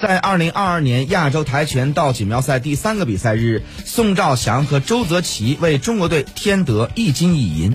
在二零二二年亚洲跆拳道锦标赛第三个比赛日宋兆祥和周泽奇为中国队添得一金一银。